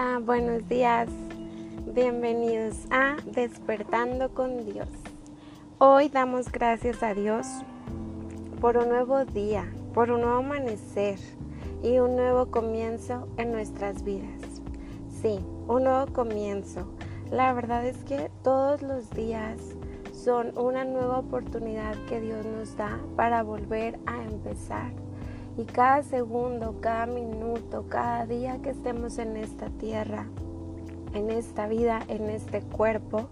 Hola, buenos días. Bienvenidos a Despertando con Dios. Hoy damos gracias a Dios por un nuevo día, por un nuevo amanecer y un nuevo comienzo en nuestras vidas. Sí, un nuevo comienzo. La verdad es que todos los días son una nueva oportunidad que Dios nos da para volver a empezar y cada segundo, cada minuto, cada día que estemos en esta tierra, en esta vida, en este cuerpo,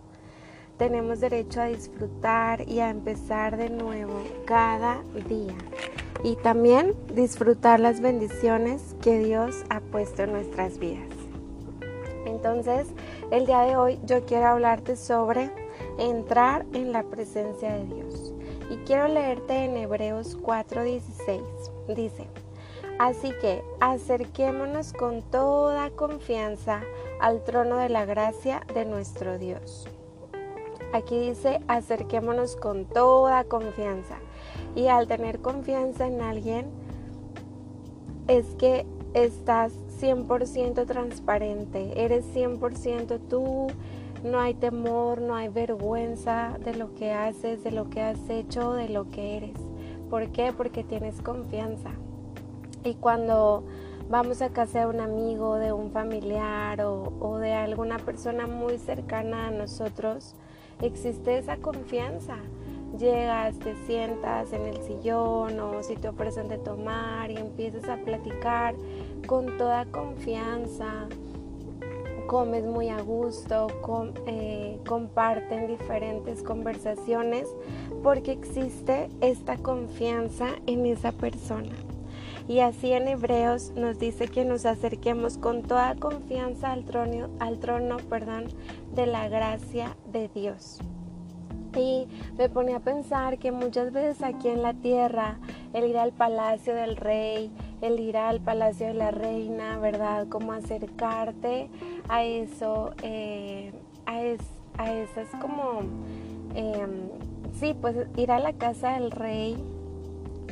tenemos derecho a disfrutar y a empezar de nuevo cada día. Y también disfrutar las bendiciones que Dios ha puesto en nuestras vidas. Entonces, el día de hoy yo quiero hablarte sobre entrar en la presencia de Dios. Y quiero leerte en Hebreos 4:16 dice, así que acerquémonos con toda confianza al trono de la gracia de nuestro Dios. Aquí dice, acerquémonos con toda confianza. Y al tener confianza en alguien, es que estás 100% transparente, eres 100% tú, no hay temor, no hay vergüenza de lo que haces, de lo que has hecho, de lo que eres. ¿Por qué? Porque tienes confianza. Y cuando vamos a casa de un amigo, de un familiar o, de alguna persona muy cercana a nosotros, existe esa confianza. Llegas, te sientas en el sillón o si te ofrecen de tomar y empiezas a platicar con toda confianza, comes muy a gusto, eh, comparten diferentes conversaciones porque existe esta confianza en esa persona. Y así en Hebreos nos dice que nos acerquemos con toda confianza al trono, al trono perdón, de la gracia de Dios. Y me pone a pensar que muchas veces aquí en la tierra, el ir al palacio del rey, el ir al palacio de la reina, ¿verdad? Como acercarte a eso, eh, a, a esas como, em, sí, pues ir a la casa del rey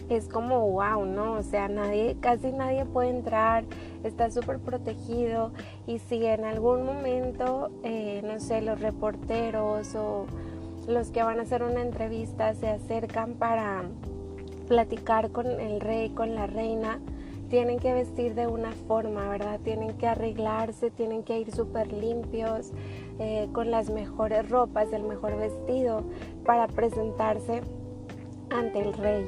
es como wow, ¿no? O sea, nadie, casi nadie puede entrar, está súper protegido y si en algún momento, eh, no sé, los reporteros o los que van a hacer una entrevista se acercan para platicar con el rey, con la reina, tienen que vestir de una forma, ¿verdad? Tienen que arreglarse, tienen que ir súper limpios, eh, con las mejores ropas, el mejor vestido para presentarse ante el rey.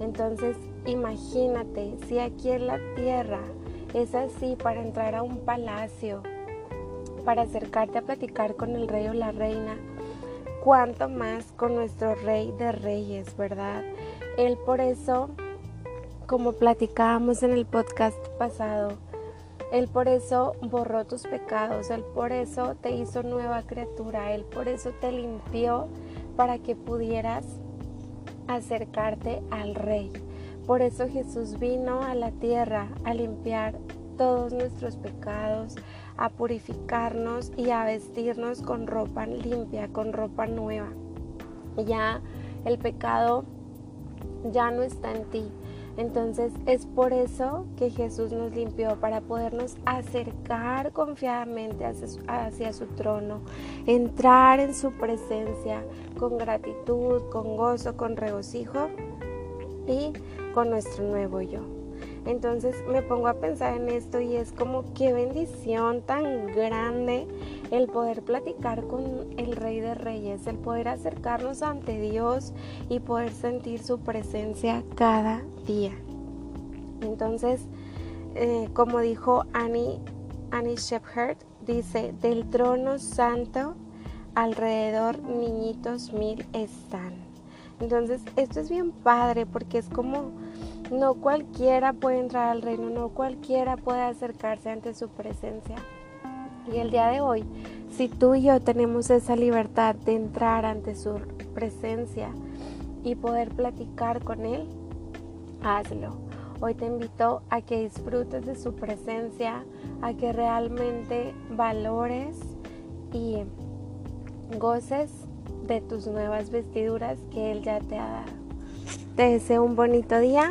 Entonces, imagínate, si aquí en la tierra es así para entrar a un palacio, para acercarte a platicar con el rey o la reina, cuánto más con nuestro rey de reyes, ¿verdad? Él por eso como platicábamos en el podcast pasado, Él por eso borró tus pecados, Él por eso te hizo nueva criatura, Él por eso te limpió para que pudieras acercarte al Rey. Por eso Jesús vino a la tierra a limpiar todos nuestros pecados, a purificarnos y a vestirnos con ropa limpia, con ropa nueva. Ya el pecado ya no está en ti, entonces es por eso que Jesús nos limpió, para podernos acercar confiadamente hacia su, trono, entrar en su presencia con gratitud, con gozo, con regocijo y con nuestro nuevo yo. Entonces me pongo a pensar en esto y es como qué bendición tan grande el poder platicar con el Rey de Reyes, el poder acercarnos ante Dios y poder sentir su presencia cada día. Entonces, eh, como dijo Annie, Annie Shepherd, dice, del trono santo alrededor niñitos mil están. Entonces, esto es bien padre porque es como no cualquiera puede entrar al reino, no cualquiera puede acercarse ante su presencia. Y el día de hoy, si tú y yo tenemos esa libertad de entrar ante su presencia y poder platicar con Él, hazlo. Hoy te invito a que disfrutes de su presencia, a que realmente valores y goces de tus nuevas vestiduras que Él ya te ha dado. Te deseo un bonito día,